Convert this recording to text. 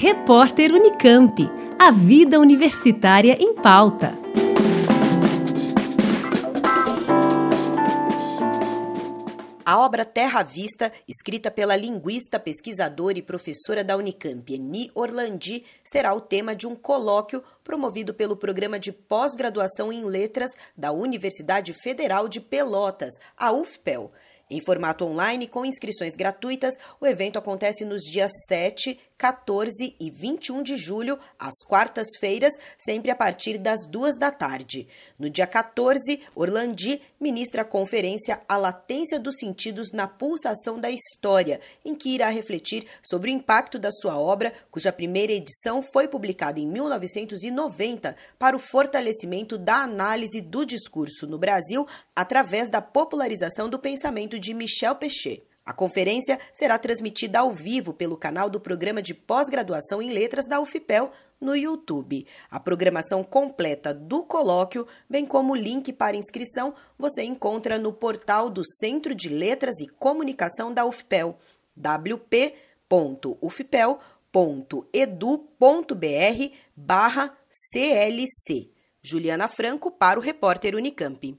Repórter Unicamp. A vida universitária em pauta. A obra Terra à Vista, escrita pela linguista, pesquisadora e professora da Unicamp, Eni Orlandi, será o tema de um colóquio promovido pelo Programa de Pós-Graduação em Letras da Universidade Federal de Pelotas, a UFPEL. Em formato online, com inscrições gratuitas, o evento acontece nos dias 7, 14 e 21 de julho, às quartas-feiras, sempre a partir das duas da tarde. No dia 14, Orlandi ministra a conferência A Latência dos Sentidos na Pulsação da História, em que irá refletir sobre o impacto da sua obra, cuja primeira edição foi publicada em 1990, para o fortalecimento da análise do discurso no Brasil através da popularização do pensamento de Michel Pechet. A conferência será transmitida ao vivo pelo canal do Programa de Pós-Graduação em Letras da UFPEL no YouTube. A programação completa do colóquio, bem como o link para inscrição, você encontra no portal do Centro de Letras e Comunicação da UFPEL, wp.ufpel.edu.br barra CLC. Juliana Franco para o repórter Unicamp.